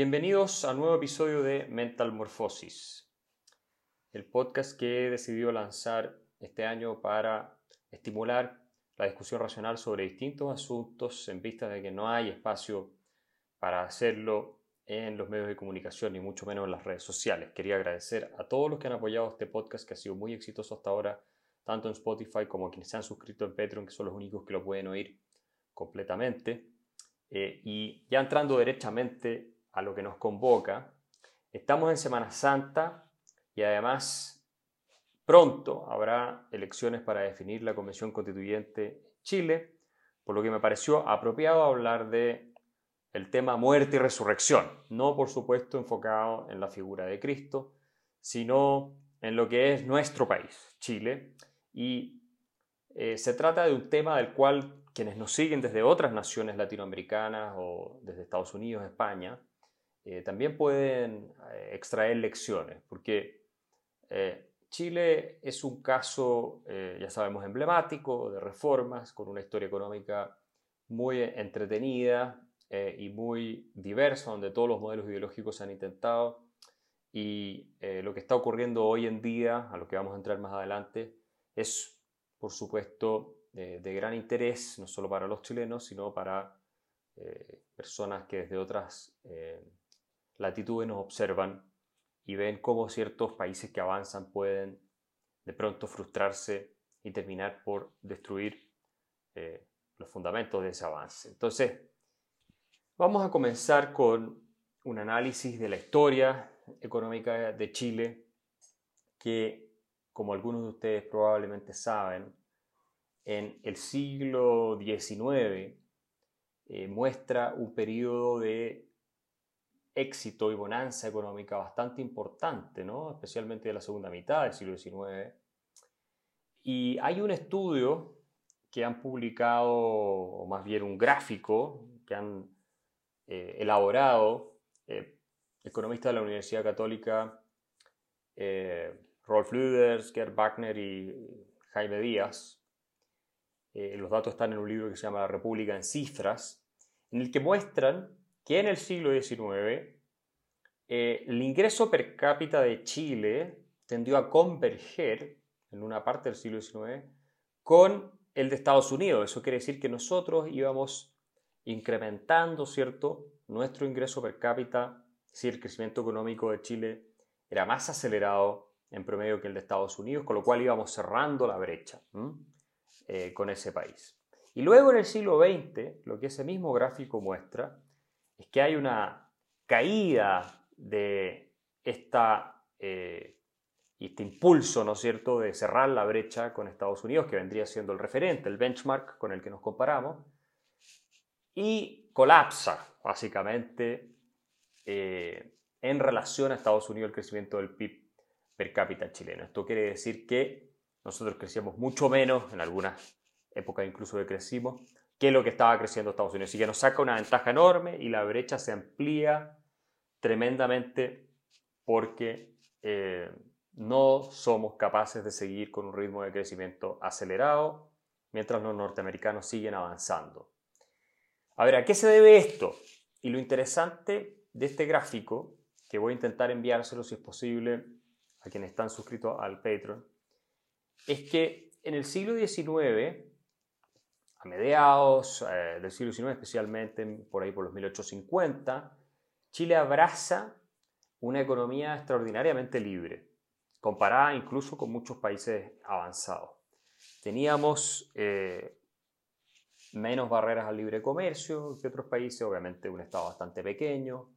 Bienvenidos a un nuevo episodio de Mental Morphosis, el podcast que he decidido lanzar este año para estimular la discusión racional sobre distintos asuntos en vista de que no hay espacio para hacerlo en los medios de comunicación ni mucho menos en las redes sociales. Quería agradecer a todos los que han apoyado este podcast que ha sido muy exitoso hasta ahora, tanto en Spotify como a quienes se han suscrito en Patreon, que son los únicos que lo pueden oír completamente. Eh, y ya entrando derechamente a lo que nos convoca. Estamos en Semana Santa y además pronto habrá elecciones para definir la Convención Constituyente Chile, por lo que me pareció apropiado hablar de el tema muerte y resurrección, no por supuesto enfocado en la figura de Cristo, sino en lo que es nuestro país, Chile, y eh, se trata de un tema del cual quienes nos siguen desde otras naciones latinoamericanas o desde Estados Unidos, España, eh, también pueden eh, extraer lecciones, porque eh, Chile es un caso, ya sabemos, emblemático de reformas, con una historia económica muy entretenida y muy diversa, donde todos los modelos ideológicos se han intentado. Y lo que está ocurriendo hoy en día, a lo que vamos a entrar más adelante, es, por supuesto, de gran interés, no solo para los chilenos, sino para personas que desde otras latitudes nos observan y ven cómo ciertos países que avanzan pueden de pronto frustrarse y terminar por destruir eh, los fundamentos de ese avance. Entonces, vamos a comenzar con un análisis de la historia económica de Chile que, como algunos de ustedes probablemente saben, en el siglo XIX eh, muestra un periodo de éxito y bonanza económica bastante importante, ¿no? especialmente de la segunda mitad del siglo XIX. Y hay un estudio que han publicado, o más bien un gráfico que han eh, elaborado eh, economistas de la Universidad Católica, eh, Rolf Lüders, Gerd Wagner y Jaime Díaz. los datos están en un libro que se llama La República en Cifras, en el que muestran que en el siglo XIX eh, el ingreso per cápita de Chile tendió a converger en una parte del siglo XIX con el de Estados Unidos. Eso quiere decir que nosotros íbamos incrementando, ¿cierto?, nuestro ingreso per cápita, si el crecimiento económico de Chile era más acelerado en promedio que el de Estados Unidos, con lo cual íbamos cerrando la brecha eh, con ese país. Y luego en el siglo XX, lo que ese mismo gráfico muestra es que hay una caída de esta, eh, este impulso, ¿no es cierto?, de cerrar la brecha con Estados Unidos, que vendría siendo el referente, el benchmark con el que nos comparamos, y colapsa, básicamente, eh, en relación a Estados Unidos el crecimiento del PIB per cápita chileno. Esto quiere decir que nosotros crecíamos mucho menos, en algunas épocas incluso que crecimos, que lo que estaba creciendo Estados Unidos. Así que nos saca una ventaja enorme y la brecha se amplía tremendamente porque eh, no somos capaces de seguir con un ritmo de crecimiento acelerado mientras los norteamericanos siguen avanzando. A ver, ¿a qué se debe esto? Y lo interesante de este gráfico, que voy a intentar enviárselo si es posible a quienes están suscritos al Patreon, es que en el siglo XIX a mediados eh, del siglo XIX, especialmente por ahí por los 1850, Chile abraza una economía extraordinariamente libre, comparada incluso con muchos países avanzados. Teníamos eh, menos barreras al libre comercio que otros países, obviamente un Estado bastante pequeño.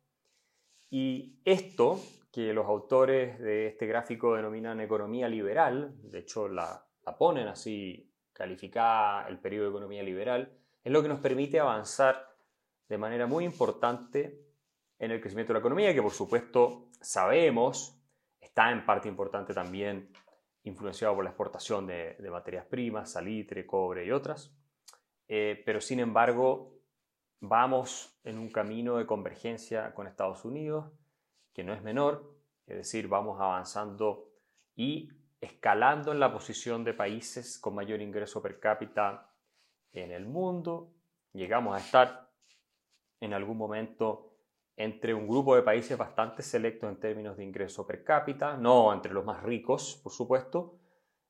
Y esto, que los autores de este gráfico denominan economía liberal, de hecho la, la ponen así calificada el periodo de economía liberal, es lo que nos permite avanzar de manera muy importante en el crecimiento de la economía, que por supuesto sabemos está en parte importante también influenciado por la exportación de, materias primas, salitre, cobre y otras, eh, pero sin embargo vamos en un camino de convergencia con Estados Unidos que no es menor, es decir, vamos avanzando y escalando en la posición de países con mayor ingreso per cápita en el mundo. Llegamos a estar en algún momento entre un grupo de países bastante selectos en términos de ingreso per cápita, no entre los más ricos, por supuesto,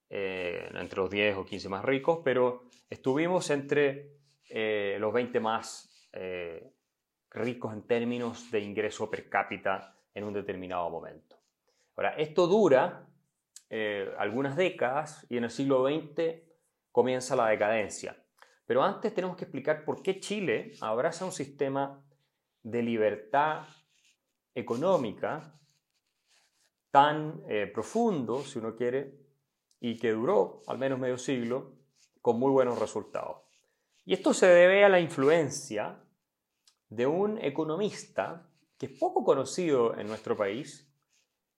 eh, entre los 10 o 15 más ricos, pero estuvimos entre eh, los 20 más eh, ricos en términos de ingreso per cápita en un determinado momento. Ahora, esto dura algunas décadas y en el siglo XX comienza la decadencia. Pero antes tenemos que explicar por qué Chile abraza un sistema de libertad económica tan eh, profundo, si uno quiere, y que duró al menos medio siglo con muy buenos resultados. Y esto se debe a la influencia de un economista que es poco conocido en nuestro país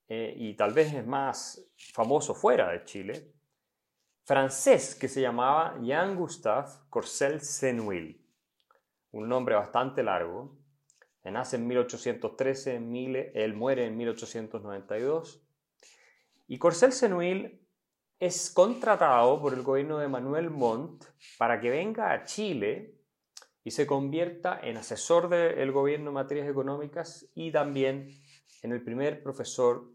eh, y tal vez es más famoso fuera de Chile, francés que se llamaba Jean-Gustave Courcelles Senuil, un nombre bastante largo. Nace en 1813, él muere en 1892. Y Courcelles Senuil es contratado por el gobierno de Manuel Montt para que venga a Chile y se convierta en asesor del gobierno en materias económicas y también en el primer profesor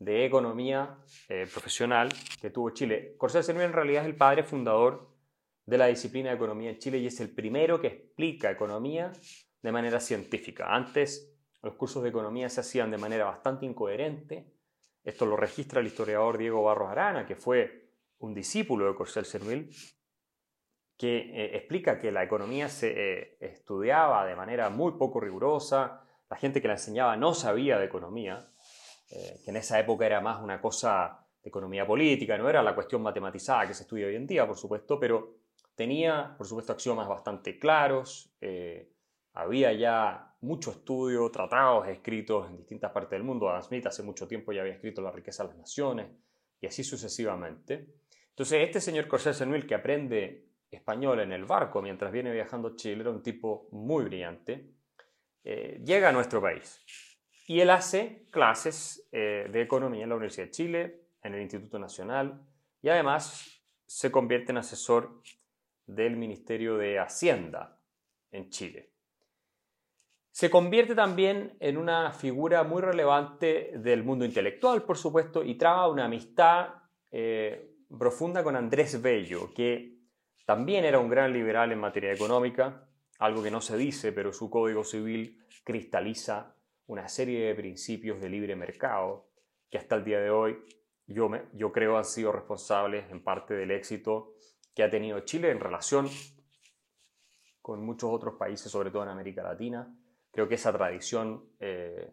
de economía eh, profesional que tuvo Chile. Corsel Senuil en realidad es el padre fundador de la disciplina de economía en Chile y es el primero que explica economía de manera científica. Antes los cursos de economía se hacían de manera bastante incoherente. Esto lo registra el historiador Diego Barros Arana, que fue un discípulo de Corsel Senuil, que eh, explica que la economía se eh, estudiaba de manera muy poco rigurosa, la gente que la enseñaba no sabía de economía, eh, que en esa época era más una cosa de economía política, no era la cuestión matematizada que se estudia hoy en día, por supuesto, pero tenía, por supuesto, axiomas bastante claros, eh, había ya mucho estudio, tratados escritos en distintas partes del mundo. Adam Smith hace mucho tiempo ya había escrito La riqueza de las naciones y así sucesivamente. Entonces, este señor Corsés Senuil que aprende español en el barco mientras viene viajando a Chile, era un tipo muy brillante, eh, llega a nuestro país. Y él hace clases eh, de economía en la Universidad de Chile, en el Instituto Nacional, y además se convierte en asesor del Ministerio de Hacienda en Chile. Se convierte también en una figura muy relevante del mundo intelectual, por supuesto, y traba una amistad eh, profunda con Andrés Bello, que también era un gran liberal en materia económica, algo que no se dice, pero su código civil cristaliza una serie de principios de libre mercado que hasta el día de hoy yo, yo creo han sido responsables en parte del éxito que ha tenido Chile en relación con muchos otros países, sobre todo en América Latina. Creo que esa tradición eh,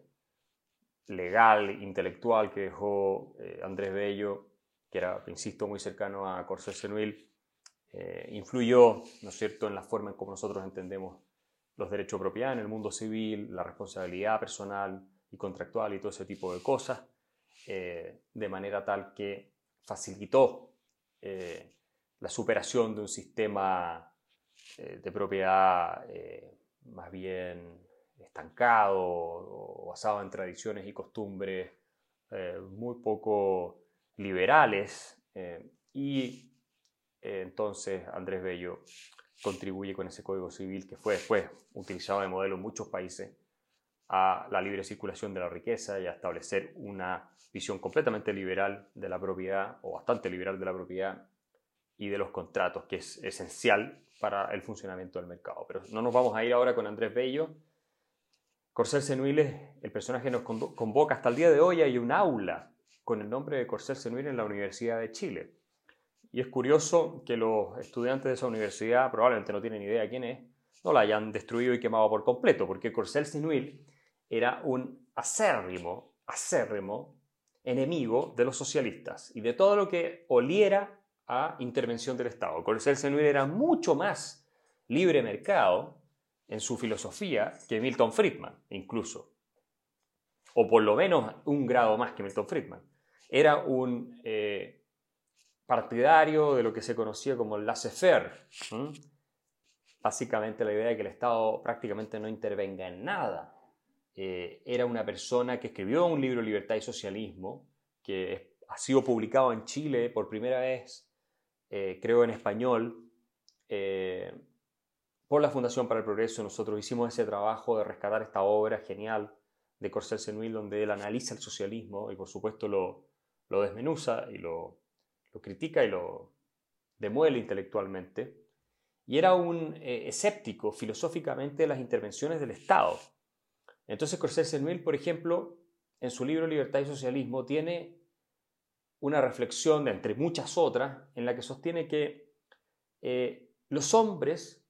legal, intelectual que dejó eh, Andrés Bello, que era, insisto, muy cercano a Corsés Senuil, eh, influyó, ¿no es cierto?, en la forma en cómo nosotros entendemos los derechos de propiedad en el mundo civil, la responsabilidad personal y contractual y todo ese tipo de cosas, eh, de manera tal que facilitó eh, la superación de un sistema eh, de propiedad más bien estancado basado en tradiciones y costumbres muy poco liberales. y entonces Andrés Bello contribuye con ese código civil que fue después utilizado de modelo en muchos países a la libre circulación de la riqueza y a establecer una visión completamente liberal de la propiedad o bastante liberal de la propiedad y de los contratos, que es esencial para el funcionamiento del mercado. Pero no nos vamos a ir ahora con Andrés Bello. Corcel Senuiles, el personaje nos convoca hasta el día de hoy, hay un aula con el nombre de Corcel Senuiles en la Universidad de Chile. Y es curioso que los estudiantes de esa universidad probablemente no tienen idea quién es, no la hayan destruido y quemado por completo, porque Corcel Sinuil era un acérrimo, acérrimo enemigo de los socialistas y de todo lo que oliera a intervención del Estado. Corcel Sinuil era mucho más libre mercado en su filosofía que Milton Friedman, incluso. O por lo menos un grado más que Milton Friedman. Era un eh, partidario de lo que se conocía como el laissez-faire. Básicamente la idea de que el Estado prácticamente no intervenga en nada. Eh, era una persona que escribió un libro Libertad y Socialismo, que ha sido publicado en Chile por primera vez, eh, creo en español, eh, por la Fundación para el Progreso nosotros hicimos ese trabajo de rescatar esta obra genial de Corcel Senuil, donde él analiza el socialismo y por supuesto lo desmenuza y lo, lo, critica y lo demuele intelectualmente. Y era un eh, escéptico filosóficamente de las intervenciones del Estado. Entonces Corcel Senuil, por ejemplo, en su libro Libertad y Socialismo, tiene una reflexión, entre muchas otras, en la que sostiene que eh, los hombres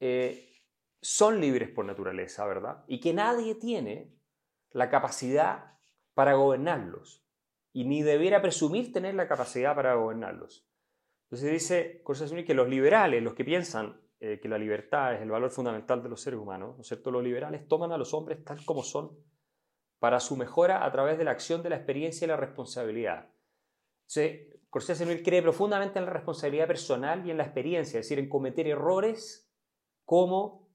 eh, son libres por naturaleza, ¿verdad? Y que nadie tiene la capacidad para gobernarlos, y ni debiera presumir tener la capacidad para gobernarlos. Entonces dice Corsasuni que los liberales, los que piensan eh, que la libertad es el valor fundamental de los seres humanos, ¿no es cierto? Los liberales toman a los hombres tal como son para su mejora a través de la acción de la experiencia y la responsabilidad. Entonces, Corsasuni cree profundamente en la responsabilidad personal y en la experiencia, es decir, en cometer errores como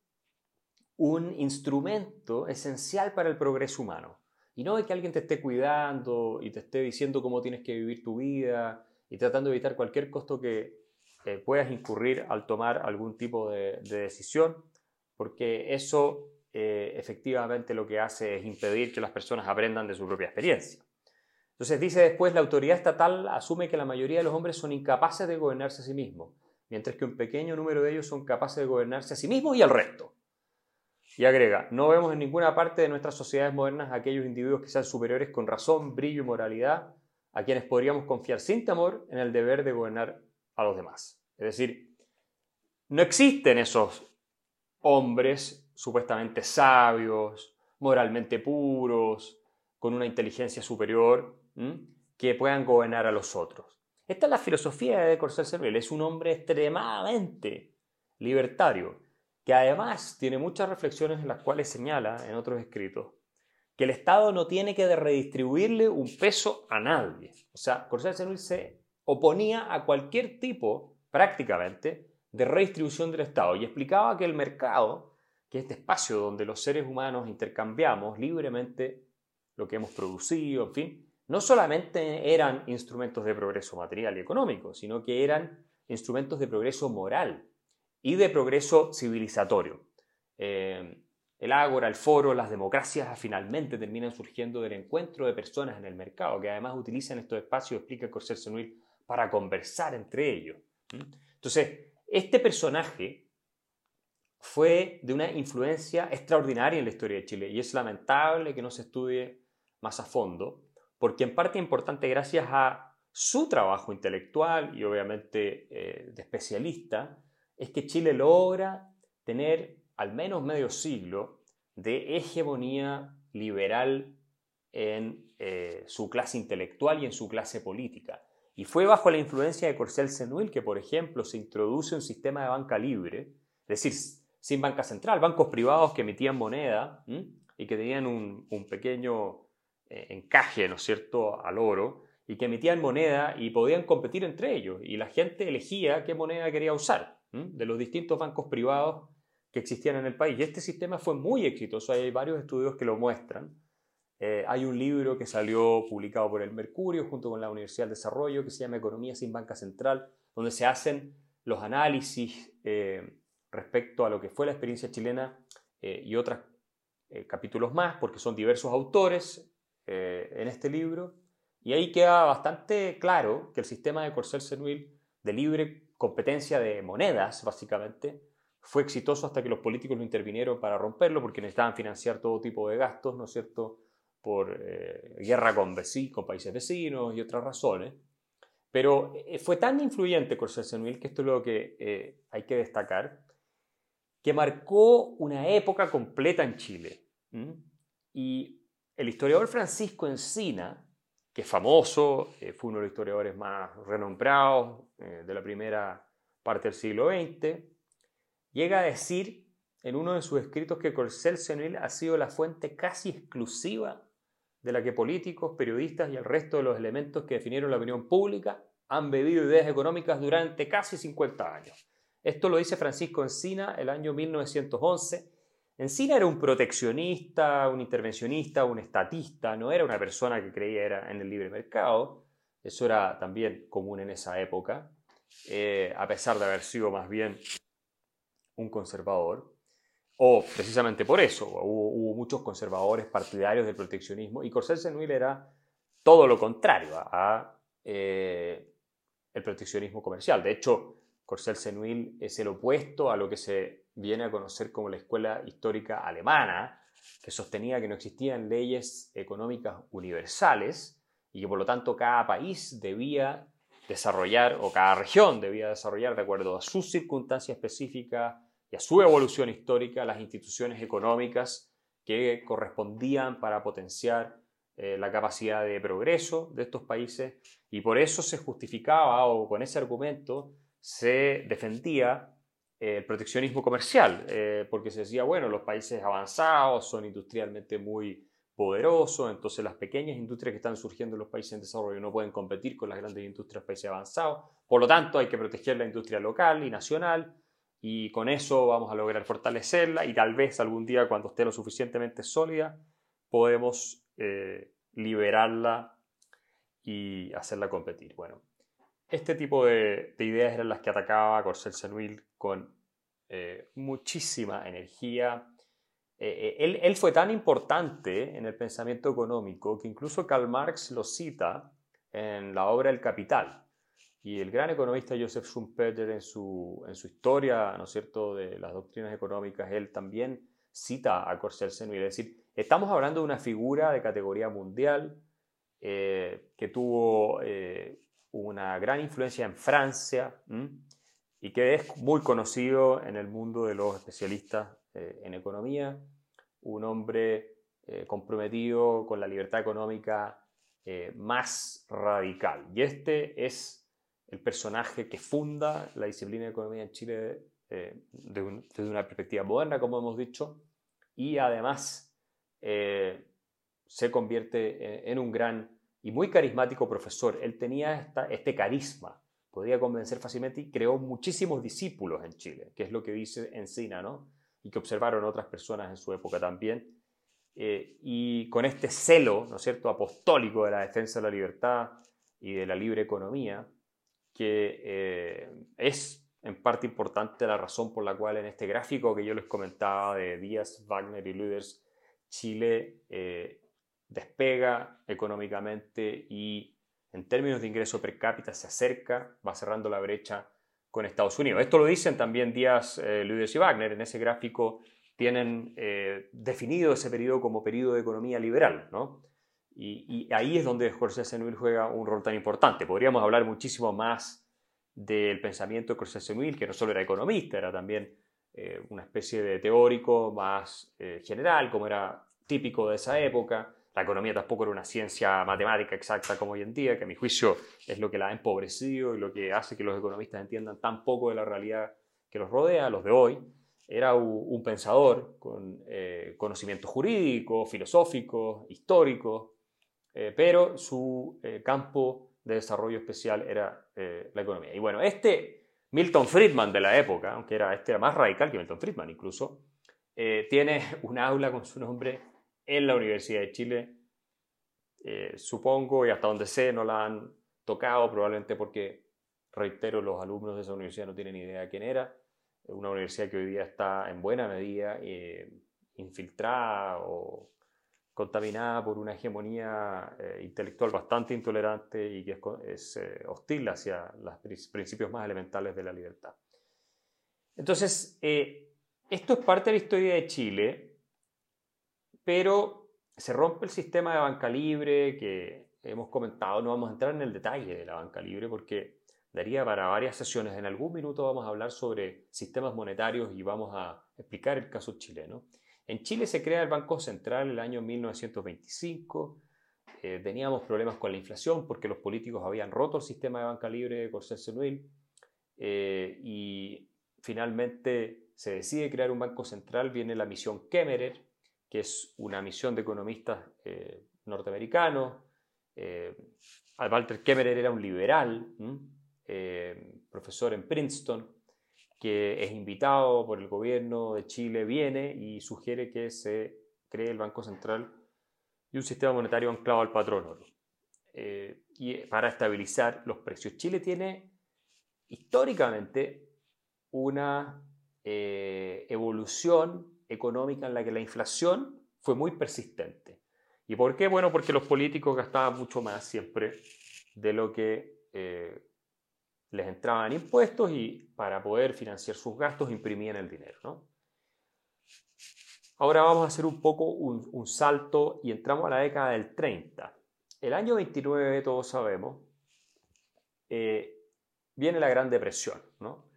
un instrumento esencial para el progreso humano. Y no es que alguien te esté cuidando y te esté diciendo cómo tienes que vivir tu vida y tratando de evitar cualquier costo que eh, puedas incurrir al tomar algún tipo de, decisión, porque eso eh, efectivamente lo que hace es impedir que las personas aprendan de su propia experiencia. Entonces dice después, la autoridad estatal asume que la mayoría de los hombres son incapaces de gobernarse a sí mismos mientras que un pequeño número de ellos son capaces de gobernarse a sí mismos y al resto. Y agrega, no vemos en ninguna parte de nuestras sociedades modernas aquellos individuos que sean superiores con razón, brillo y moralidad a quienes podríamos confiar sin temor en el deber de gobernar a los demás. Es decir, no existen esos hombres supuestamente sabios, moralmente puros, con una inteligencia superior, que puedan gobernar a los otros. Esta es la filosofía de Corcel Cervell. Es un hombre extremadamente libertario, que además tiene muchas reflexiones en las cuales señala en otros escritos que el Estado no tiene que redistribuirle un peso a nadie. O sea, Corcel Cervell se oponía a cualquier tipo, prácticamente, de redistribución del Estado y explicaba que el mercado, que es este espacio donde los seres humanos intercambiamos libremente lo que hemos producido, en fin, no solamente eran instrumentos de progreso material y económico, sino que eran instrumentos de progreso moral y de progreso civilizatorio. Eh, el ágora, el foro, las democracias finalmente terminan surgiendo del encuentro de personas en el mercado, que además utilizan estos espacios, explica Corsair Senuil, para conversar entre ellos. Entonces, este personaje fue de una influencia extraordinaria en la historia de Chile y es lamentable que no se estudie más a fondo, porque en parte importante gracias a su trabajo intelectual y obviamente eh, de especialista, es que Chile logra tener al menos medio siglo de hegemonía liberal en eh, su clase intelectual y en su clase política. Y fue bajo la influencia de Corcel Senuil que, por ejemplo, se introduce un sistema de banca libre, es decir, sin banca central, bancos privados que emitían moneda y que tenían un, pequeño eh, encaje, ¿no es cierto?, al oro y que emitían moneda y podían competir entre ellos y la gente elegía qué moneda quería usar de los distintos bancos privados que existían en el país. Y este sistema fue muy exitoso, hay varios estudios que lo muestran. Eh, hay un libro que salió publicado por el Mercurio junto con la Universidad del Desarrollo que se llama Economía sin Banca Central, donde se hacen los análisis eh, respecto a lo que fue la experiencia chilena y otros capítulos más, porque son diversos autores, eh, en este libro. Y ahí queda bastante claro que el sistema de Corcel Senuil de libre competencia de monedas, básicamente, fue exitoso hasta que los políticos lo intervinieron para romperlo porque necesitaban financiar todo tipo de gastos, ¿no es cierto?, por eh, guerra con, con países vecinos y otras razones. Pero eh, fue tan influyente Senuil, que esto es lo que hay que destacar, que marcó una época completa en Chile. Y el historiador Francisco Encina, que es famoso, eh, fue uno de los historiadores más renombrados eh, de la primera parte del siglo XX, llega a decir en uno de sus escritos que Corcel Senil ha sido la fuente casi exclusiva de la que políticos, periodistas y el resto de los elementos que definieron la opinión pública han bebido ideas económicas durante casi 50 años. Esto lo dice Francisco Encina el año 1911 Encina era un proteccionista, un intervencionista, un estatista, no era una persona que creía en el libre mercado. Eso era también común en esa época, eh, a pesar de haber sido más bien un conservador, o precisamente por eso, hubo, muchos conservadores partidarios del proteccionismo y Corsel Senuil era todo lo contrario a, eh, el proteccionismo comercial. De hecho, Corsel Senuil es el opuesto a lo que se viene a conocer como la escuela histórica alemana, que sostenía que no existían leyes económicas universales y que por lo tanto cada país debía desarrollar, o cada región debía desarrollar de acuerdo a sus circunstancias específicas y a su evolución histórica las instituciones económicas que correspondían para potenciar eh, la capacidad de progreso de estos países. Y por eso se justificaba o con ese argumento se defendía el proteccionismo comercial, eh, porque se decía, bueno, los países avanzados son industrialmente muy poderosos, entonces las pequeñas industrias que están surgiendo en los países en desarrollo no pueden competir con las grandes industrias de países avanzados, por lo tanto hay que proteger la industria local y nacional, y con eso vamos a lograr fortalecerla y tal vez algún día cuando esté lo suficientemente sólida podemos eh, liberarla y hacerla competir. Bueno, este tipo de, ideas eran las que atacaba Corsel Senuil con eh, muchísima energía. Eh, él, él, fue tan importante en el pensamiento económico que incluso Karl Marx lo cita en la obra El Capital. Y el gran economista Joseph Schumpeter en su, en su historia, ¿no es cierto?, de las doctrinas económicas, él también cita a Corsel Senuil. Es decir, estamos hablando de una figura de categoría mundial eh, que tuvo eh, una gran influencia en Francia y que es muy conocido en el mundo de los especialistas eh, en economía, un hombre comprometido con la libertad económica más radical. Y este es el personaje que funda la disciplina de economía en Chile eh, desde una perspectiva moderna, como hemos dicho, y además eh, se convierte en, un gran y muy carismático profesor. Él tenía este carisma, podía convencer fácilmente y creó muchísimos discípulos en Chile, que es lo que dice Encina, ¿no? Y que observaron otras personas en su época también. Eh, y con este celo, ¿no es cierto?, apostólico de la defensa de la libertad y de la libre economía, que eh, es en parte importante la razón por la cual en este gráfico que yo les comentaba de Díaz, Wagner y Luders, Chile eh, despega económicamente y en términos de ingreso per cápita se acerca, va cerrando la brecha con Estados Unidos. Esto lo dicen también Díaz, eh, Luders y Wagner. En ese gráfico tienen definido ese periodo como periodo de economía liberal, ¿no? Y, ahí es donde Jorge Senuil juega un rol tan importante. Podríamos hablar muchísimo más del pensamiento de Jorge Senuil, que no solo era economista, era también eh, una especie de teórico más eh, general, como era típico de esa época. La economía tampoco era una ciencia matemática exacta como hoy en día, que a mi juicio es lo que la ha empobrecido y lo que hace que los economistas entiendan tan poco de la realidad que los rodea, los de hoy. Era un, pensador con eh, conocimientos jurídicos, filosóficos, históricos, eh, pero su eh, campo de desarrollo especial era eh, la economía. Y bueno, este Milton Friedman de la época, aunque era, este era más radical que Milton Friedman incluso, tiene un aula con su nombre en la Universidad de Chile. supongo, y hasta donde sé, no la han tocado, probablemente porque, reitero, los alumnos de esa universidad no tienen idea de quién era. Una universidad que hoy día está en buena medida infiltrada o contaminada por una hegemonía eh, intelectual bastante intolerante y que es, eh, hostil hacia los principios más elementales de la libertad. Entonces, eh, esto es parte de la historia de Chile, pero se rompe el sistema de banca libre que hemos comentado, no vamos a entrar en el detalle de la banca libre porque daría para varias sesiones. En algún minuto vamos a hablar sobre sistemas monetarios y vamos a explicar el caso chileno. En Chile se crea el Banco Central el año 1925. Eh, teníamos problemas con la inflación porque los políticos habían roto el sistema de banca libre de Corsel Senuil eh, y finalmente se decide crear un Banco Central. Viene la misión Kemmerer, que es una misión de economistas eh, norteamericanos. Walter Kemmerer era un liberal, profesor en Princeton, que es invitado por el gobierno de Chile, viene y sugiere que se cree el Banco Central y un sistema monetario anclado al patrón oro eh, y para estabilizar los precios. Chile tiene históricamente una evolución económica en la que la inflación fue muy persistente. ¿Y por qué? Bueno, porque los políticos gastaban mucho más siempre de lo que eh, les entraban impuestos y para poder financiar sus gastos imprimían el dinero. ¿no? Ahora vamos a hacer un poco un, salto y entramos a la década del 30. El año 29, todos sabemos, eh, viene la Gran Depresión. ¿no?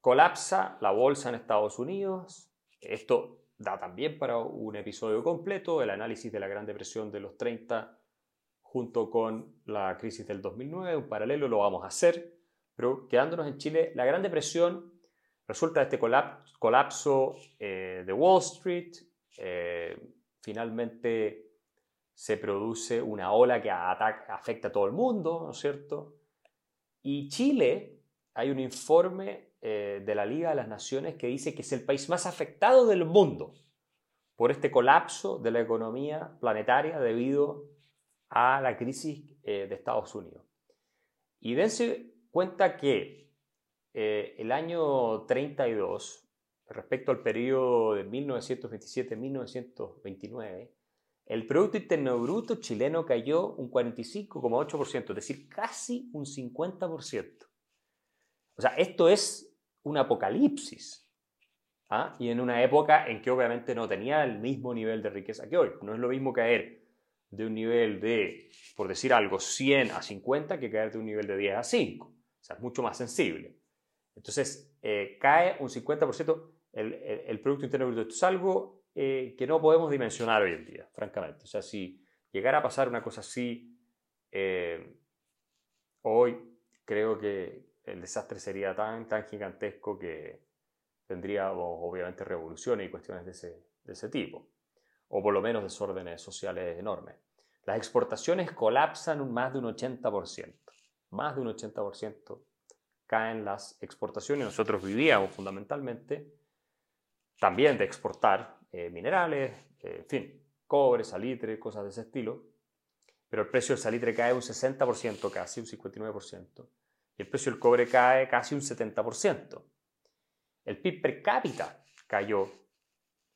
Colapsa la bolsa en Estados Unidos. Esto da también para un episodio completo, el análisis de la Gran Depresión de los 30 junto con la crisis del 2009, un paralelo lo vamos a hacer, pero quedándonos en Chile, la Gran Depresión resulta de este colapso eh, de Wall Street, eh, finalmente se produce una ola que afecta a todo el mundo, ¿no es cierto? Y Chile, hay un informe eh, de la Liga de las Naciones que dice que es el país más afectado del mundo por este colapso de la economía planetaria debido a la crisis eh, de Estados Unidos. Y dense cuenta que eh, el año 32, respecto al periodo de 1927-1929, el Producto Interno Bruto chileno cayó un 45,8%, es decir, casi un 50%. O sea, esto es un apocalipsis. ¿ah? Y en una época en que obviamente no tenía el mismo nivel de riqueza que hoy. No es lo mismo caer de un nivel de, por decir algo, 100 a 50 que caer de un nivel de 10 a 5. O sea, es mucho más sensible. Entonces, eh, cae un 50% el, el, Producto Interno Bruto. Esto es algo eh, que no podemos dimensionar hoy en día, francamente. O sea, si llegara a pasar una cosa así eh, hoy, creo que, el desastre sería tan, tan gigantesco que tendría obviamente revoluciones y cuestiones de ese, de ese tipo, o por lo menos desórdenes sociales enormes. Las exportaciones colapsan un más de un 80%, más de un 80% caen las exportaciones. Nosotros vivíamos fundamentalmente también de exportar eh, minerales, eh, en fin, cobre, salitre, cosas de ese estilo, pero el precio del salitre cae un 60%, casi un 59% el precio del cobre cae casi un 70%. El PIB per cápita cayó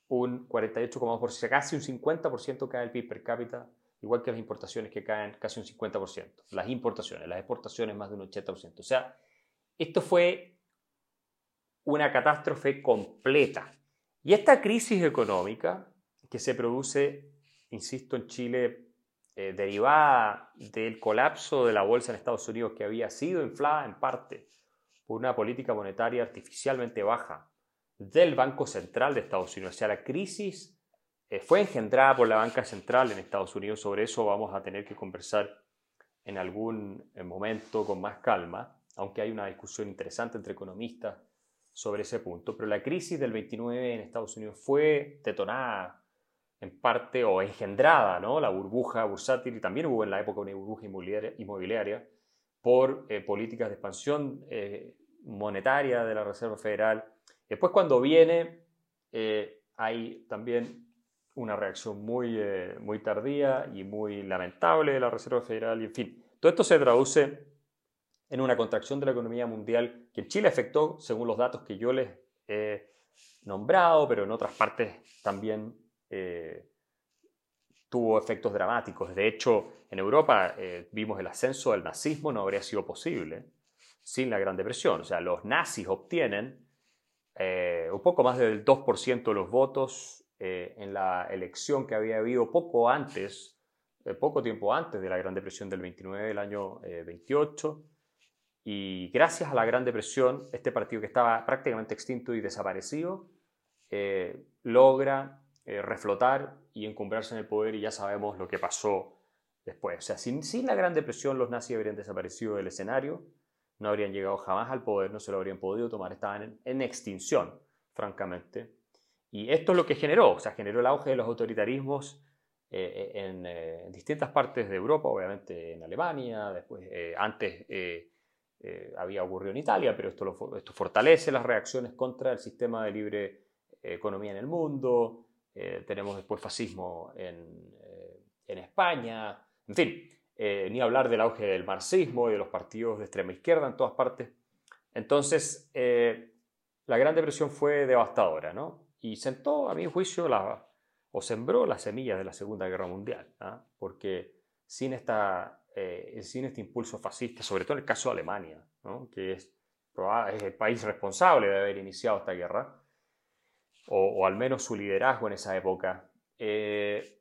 un 48,2%, casi un 50% cae el PIB per cápita, igual que las importaciones que caen casi un 50%. Las importaciones, las exportaciones más de un 80%. O sea, esto fue una catástrofe completa. Y esta crisis económica que se produce, insisto, en Chile eh, derivada del colapso de la bolsa en Estados Unidos que había sido inflada en parte por una política monetaria artificialmente baja del Banco Central de Estados Unidos. O sea, la crisis eh, fue engendrada por la banca central en Estados Unidos. Sobre eso vamos a tener que conversar en algún eh, momento con más calma, aunque hay una discusión interesante entre economistas sobre ese punto. Pero la crisis del 29 en Estados Unidos fue detonada en parte o engendrada, ¿no? La burbuja bursátil y también hubo en la época una burbuja inmobiliaria, por eh, políticas de expansión eh, monetaria de la Reserva Federal. Después cuando viene eh, hay también una reacción muy, muy tardía y muy lamentable de la Reserva Federal y en fin, todo esto se traduce en una contracción de la economía mundial que en Chile afectó, según los datos que yo les he nombrado, pero en otras partes también eh, tuvo efectos dramáticos. De hecho, en Europa eh, vimos el ascenso del nazismo, no habría sido posible sin la Gran Depresión. O sea, los nazis obtienen eh, un poco más del 2% de los votos en la elección que había habido poco antes, poco tiempo antes de la Gran Depresión del 29, del año 28. Y gracias a la Gran Depresión, este partido que estaba prácticamente extinto y desaparecido, logra eh, reflotar y encumbrarse en el poder y ya sabemos lo que pasó después. O sea, sin, sin la Gran Depresión los nazis habrían desaparecido del escenario, no habrían llegado jamás al poder, no se lo habrían podido tomar, estaban en, extinción, francamente. Y esto es lo que generó, o sea, generó el auge de los autoritarismos eh, eh, en, distintas partes de Europa, obviamente en Alemania, después, antes había ocurrido en Italia, pero esto, esto fortalece las reacciones contra el sistema de libre economía en el mundo, eh, tenemos después fascismo en, eh, en España, en fin, eh, ni hablar del auge del marxismo y de los partidos de extrema izquierda en todas partes. Entonces, la Gran Depresión fue devastadora, ¿no? Y sentó, a mi juicio, la, o sembró las semillas de la Segunda Guerra Mundial, ¿ah? porque sin, esta, eh, sin este impulso fascista, sobre todo en el caso de Alemania, ¿no? que es, es, el país responsable de haber iniciado esta guerra, o, al menos su liderazgo en esa época, eh,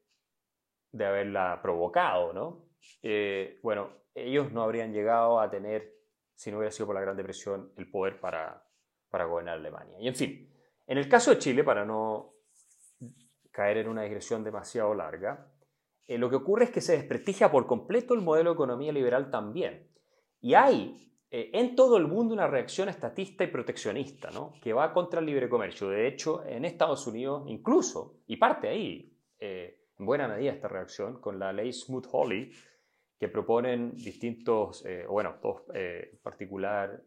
de haberla provocado, ¿no? Eh, bueno, ellos no habrían llegado a tener, si no hubiera sido por la Gran Depresión, el poder para, para gobernar Alemania. Y en fin, en el caso de Chile, para no caer en una digresión demasiado larga, eh, lo que ocurre es que se desprestigia por completo el modelo de economía liberal también. Y hay eh, en todo el mundo una reacción estatista y proteccionista, ¿no? que va contra el libre comercio. De hecho, en Estados Unidos incluso, y parte ahí, eh, en buena medida esta reacción, con la ley Smoot-Hawley, que proponen distintos, bueno, dos en particular,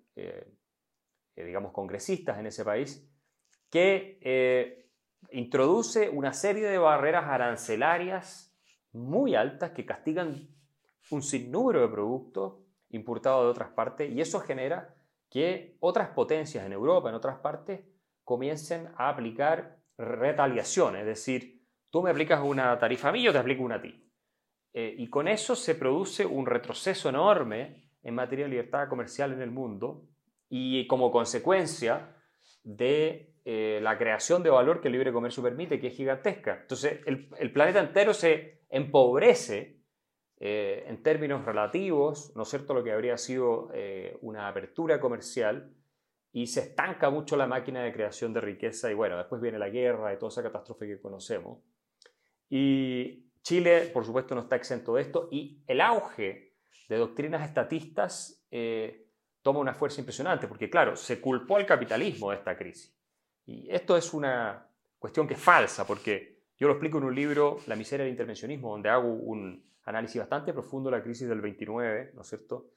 digamos, congresistas en ese país, que introduce una serie de barreras arancelarias muy altas que castigan un sinnúmero de productos importados de otras partes y eso genera que otras potencias en Europa, en otras partes, comiencen a aplicar retaliaciones, es decir, tú me aplicas una tarifa a mí, yo te aplico una a ti. Eh, y con eso se produce un retroceso enorme en materia de libertad comercial en el mundo y como consecuencia de eh, la creación de valor que el libre comercio permite, que es gigantesca. Entonces, el, planeta entero se empobrece eh, en términos relativos, ¿no es cierto?, lo que habría sido eh, una apertura comercial y se estanca mucho la máquina de creación de riqueza y bueno, después viene la guerra y toda esa catástrofe que conocemos. Y Chile, por supuesto, no está exento de esto y el auge de doctrinas estatistas toma una fuerza impresionante porque, claro, se culpó al capitalismo de esta crisis. Y esto es una cuestión que es falsa, porque yo lo explico en un libro, La miseria del intervencionismo, donde hago un análisis bastante profundo de la crisis del 29, ¿no es cierto?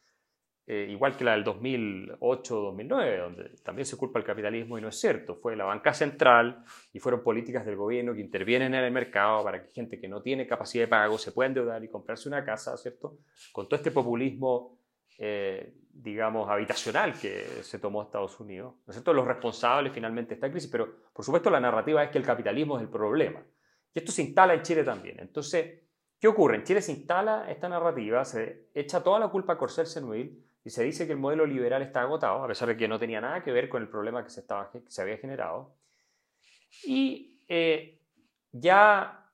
Eh, igual que la del 2008-2009, donde también se culpa el capitalismo y no es cierto. Fue la banca central y fueron políticas del gobierno que intervienen en el mercado para que gente que no tiene capacidad de pago se pueda endeudar y comprarse una casa, ¿cierto? Con todo este populismo eh, digamos, habitacional que se tomó Estados Unidos. ¿No es cierto? Los responsables finalmente de esta crisis, pero por supuesto la narrativa es que el capitalismo es el problema. Y esto se instala en Chile también. Entonces, ¿qué ocurre? En Chile se instala esta narrativa, se echa toda la culpa a Corcel Senuil y se dice que el modelo liberal está agotado, a pesar de que no tenía nada que ver con el problema que se, estaba, que se había generado. Y eh, ya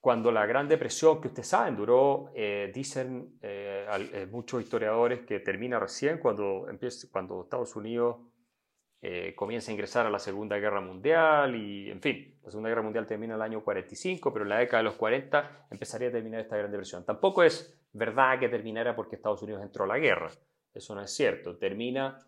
cuando la Gran Depresión, que ustedes saben, duró, eh, dicen eh, muchos historiadores que termina recién cuando, empieza, cuando Estados Unidos comienza a ingresar a la Segunda Guerra Mundial y, en fin, la Segunda Guerra Mundial termina en el año 45, pero en la década de los 40 empezaría a terminar esta Gran Depresión. Tampoco es verdad que terminara porque Estados Unidos entró a la guerra, eso no es cierto. Termina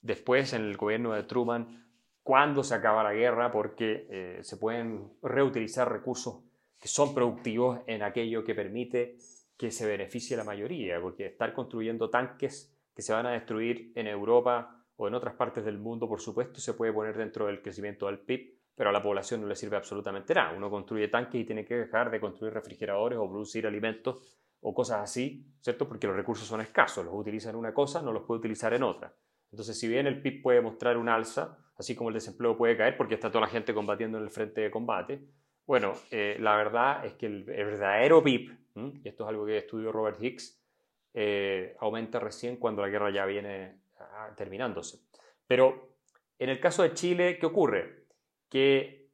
después en el gobierno de Truman cuándo se acaba la guerra, porque eh, se pueden reutilizar recursos que son productivos en aquello que permite que se beneficie la mayoría, porque estar construyendo tanques que se van a destruir en Europa o en otras partes del mundo, por supuesto, se puede poner dentro del crecimiento del PIB, pero a la población no le sirve absolutamente nada. Uno construye tanques y tiene que dejar de construir refrigeradores o producir alimentos o cosas así, ¿cierto? Porque los recursos son escasos, los utiliza en una cosa, no los puede utilizar en otra. Entonces, si bien el PIB puede mostrar un alza, así como el desempleo puede caer porque está toda la gente combatiendo en el frente de combate, bueno, eh, la verdad es que el, verdadero PIB, y esto es algo que estudió Robert Hicks, eh, aumenta recién cuando la guerra ya viene terminándose. Pero en el caso de Chile, ¿qué ocurre? Que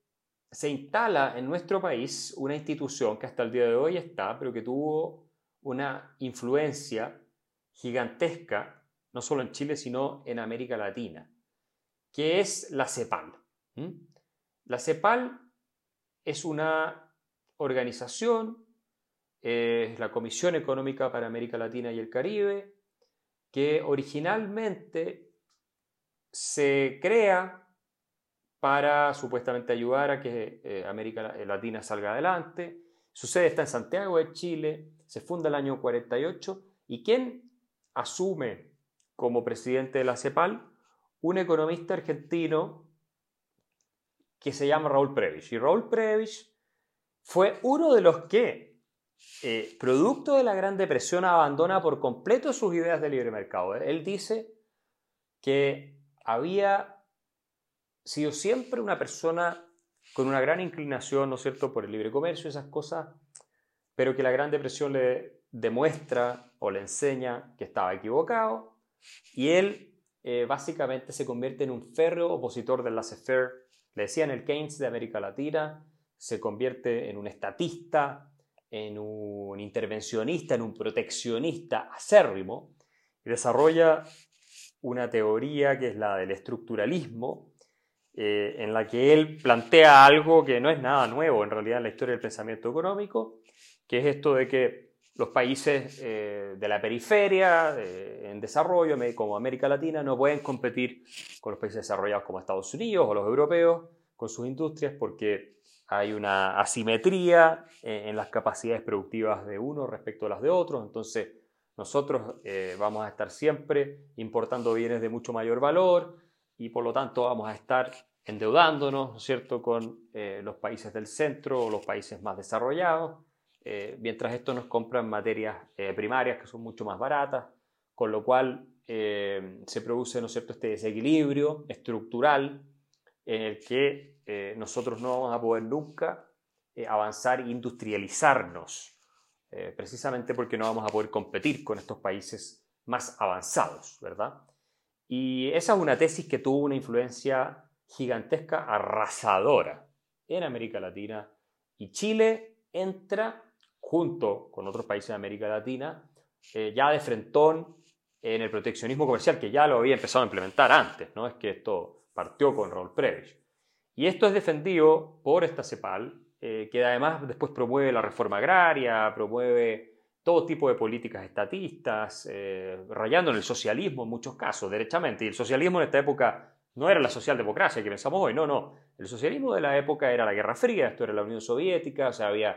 se instala en nuestro país una institución que hasta el día de hoy está, pero que tuvo una influencia gigantesca no solo en Chile, sino en América Latina, que es la CEPAL. La CEPAL es una organización, es la Comisión Económica para América Latina y el Caribe, que originalmente se crea para supuestamente ayudar a que eh, América Latina salga adelante. Su sede está en Santiago de Chile, se funda el año 48 y quien asume como presidente de la CEPAL un economista argentino que se llama Raúl Previch. Y Raúl Previch fue uno de los que, eh, producto de la Gran Depresión, abandona por completo sus ideas de libre mercado. Él dice que había sido siempre una persona con una gran inclinación, ¿no es cierto?, por el libre comercio y esas cosas, pero que la Gran Depresión le demuestra o le enseña que estaba equivocado y él eh, básicamente se convierte en un férreo opositor del laissez-faire. Le decían el Keynes de América Latina, se convierte en un estatista, en un intervencionista, en un proteccionista acérrimo desarrolla una teoría que es la del estructuralismo, eh, en la que él plantea algo que no es nada nuevo en realidad en la historia del pensamiento económico, que es esto de que los países eh, de la periferia, en desarrollo, como América Latina, no pueden competir con los países desarrollados como Estados Unidos o los europeos con sus industrias porque hay una asimetría en, las capacidades productivas de uno respecto a las de otros. Entonces, nosotros eh, vamos a estar siempre importando bienes de mucho mayor valor y por lo tanto vamos a estar endeudándonos, ¿no es cierto?, con eh, los países del centro o los países más desarrollados eh, mientras esto nos compran materias eh, primarias que son mucho más baratas, con lo cual eh, se produce ¿no es cierto? este desequilibrio estructural en el que nosotros no vamos a poder nunca avanzar e industrializarnos, precisamente porque no vamos a poder competir con estos países más avanzados, ¿verdad? Y esa es una tesis que tuvo una influencia gigantesca, arrasadora en América Latina y Chile entra junto con otros países de América Latina, eh, ya de frentón en el proteccionismo comercial, que ya lo había empezado a implementar antes, ¿no? Es que esto partió con Raúl Prebisch. Y esto es defendido por esta CEPAL, eh, que además después promueve la reforma agraria, promueve todo tipo de políticas estatistas, eh, rayando en el socialismo en muchos casos, derechamente. Y el socialismo en esta época no era la socialdemocracia que pensamos hoy, no, no. El socialismo de la época era la Guerra Fría, esto era la Unión Soviética, o sea, había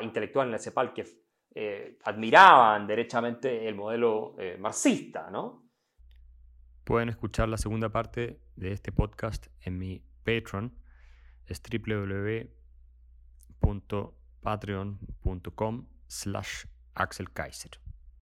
intelectuales en la CEPAL que eh, admiraban derechamente el modelo marxista, ¿no? Pueden escuchar la segunda parte de este podcast en mi Patreon, es www.patreon.com slash Axel Kaiser.